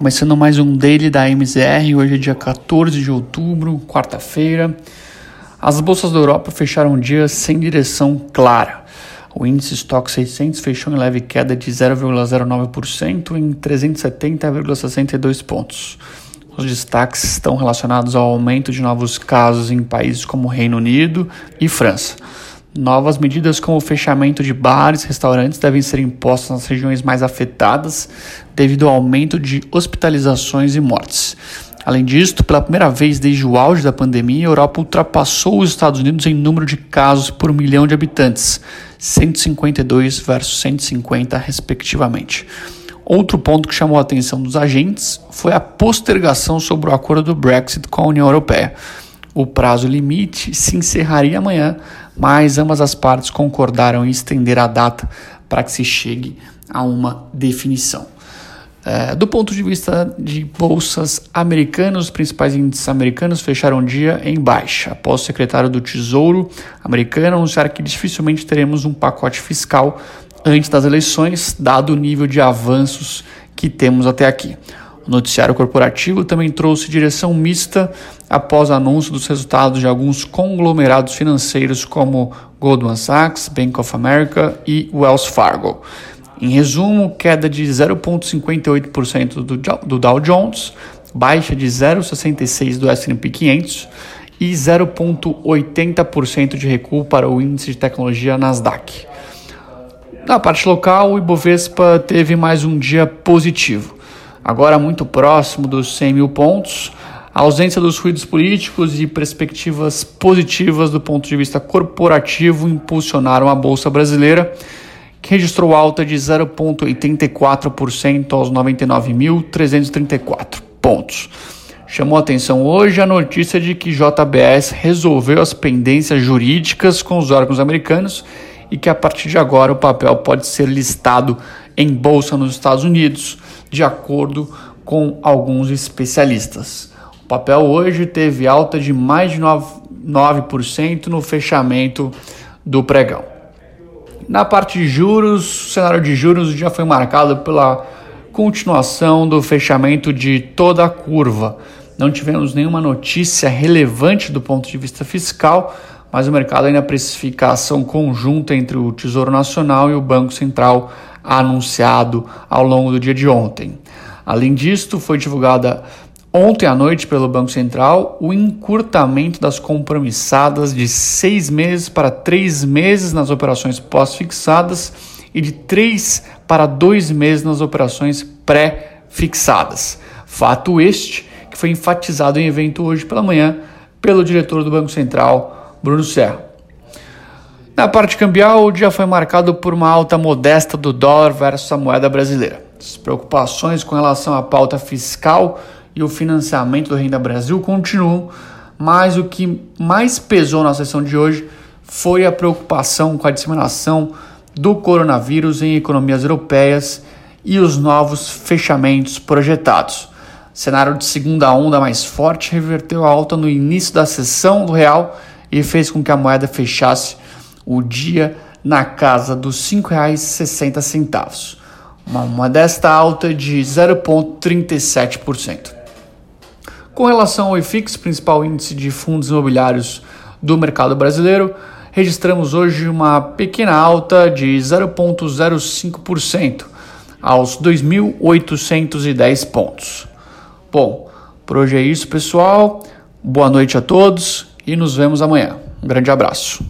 Começando mais um daily da MZR, hoje é dia 14 de outubro, quarta-feira. As bolsas da Europa fecharam o dia sem direção clara. O índice Stock 600 fechou em leve queda de 0,09% em 370,62 pontos. Os destaques estão relacionados ao aumento de novos casos em países como Reino Unido e França. Novas medidas como o fechamento de bares e restaurantes devem ser impostas nas regiões mais afetadas devido ao aumento de hospitalizações e mortes. Além disso, pela primeira vez desde o auge da pandemia, a Europa ultrapassou os Estados Unidos em número de casos por milhão de habitantes, 152 versus 150, respectivamente. Outro ponto que chamou a atenção dos agentes foi a postergação sobre o acordo do Brexit com a União Europeia. O prazo limite se encerraria amanhã, mas ambas as partes concordaram em estender a data para que se chegue a uma definição. É, do ponto de vista de bolsas americanas, os principais índices americanos fecharam o dia em baixa, após o secretário do Tesouro americano anunciar que dificilmente teremos um pacote fiscal antes das eleições, dado o nível de avanços que temos até aqui. Noticiário corporativo também trouxe direção mista após anúncio dos resultados de alguns conglomerados financeiros como Goldman Sachs, Bank of America e Wells Fargo. Em resumo, queda de 0,58% do Dow Jones, baixa de 0,66% do S&P 500 e 0,80% de recuo para o índice de tecnologia Nasdaq. Na parte local, o Ibovespa teve mais um dia positivo agora muito próximo dos 100 mil pontos. A ausência dos ruídos políticos e perspectivas positivas do ponto de vista corporativo impulsionaram a Bolsa Brasileira, que registrou alta de 0,84% aos 99.334 pontos. Chamou atenção hoje a notícia de que JBS resolveu as pendências jurídicas com os órgãos americanos e que a partir de agora o papel pode ser listado em bolsa nos Estados Unidos, de acordo com alguns especialistas. O papel hoje teve alta de mais de 9%, 9% no fechamento do pregão. Na parte de juros, o cenário de juros já foi marcado pela continuação do fechamento de toda a curva. Não tivemos nenhuma notícia relevante do ponto de vista fiscal, mas o mercado ainda precifica a ação conjunta entre o Tesouro Nacional e o Banco Central anunciado ao longo do dia de ontem. Além disso, foi divulgada ontem à noite pelo Banco Central o encurtamento das compromissadas de seis meses para três meses nas operações pós-fixadas e de três para dois meses nas operações pré-fixadas. Fato este que foi enfatizado em evento hoje pela manhã pelo diretor do Banco Central, Bruno Serra. Na parte cambial, o dia foi marcado por uma alta modesta do dólar versus a moeda brasileira. As preocupações com relação à pauta fiscal e o financiamento do Renda Brasil continuam, mas o que mais pesou na sessão de hoje foi a preocupação com a disseminação do coronavírus em economias europeias e os novos fechamentos projetados. O cenário de segunda onda mais forte reverteu a alta no início da sessão do real e fez com que a moeda fechasse o dia na casa dos R$ 5,60, uma modesta alta de 0,37%. Com relação ao IFIX, principal índice de fundos imobiliários do mercado brasileiro, registramos hoje uma pequena alta de 0,05% aos 2.810 pontos. Bom, por hoje é isso, pessoal. Boa noite a todos e nos vemos amanhã. Um grande abraço.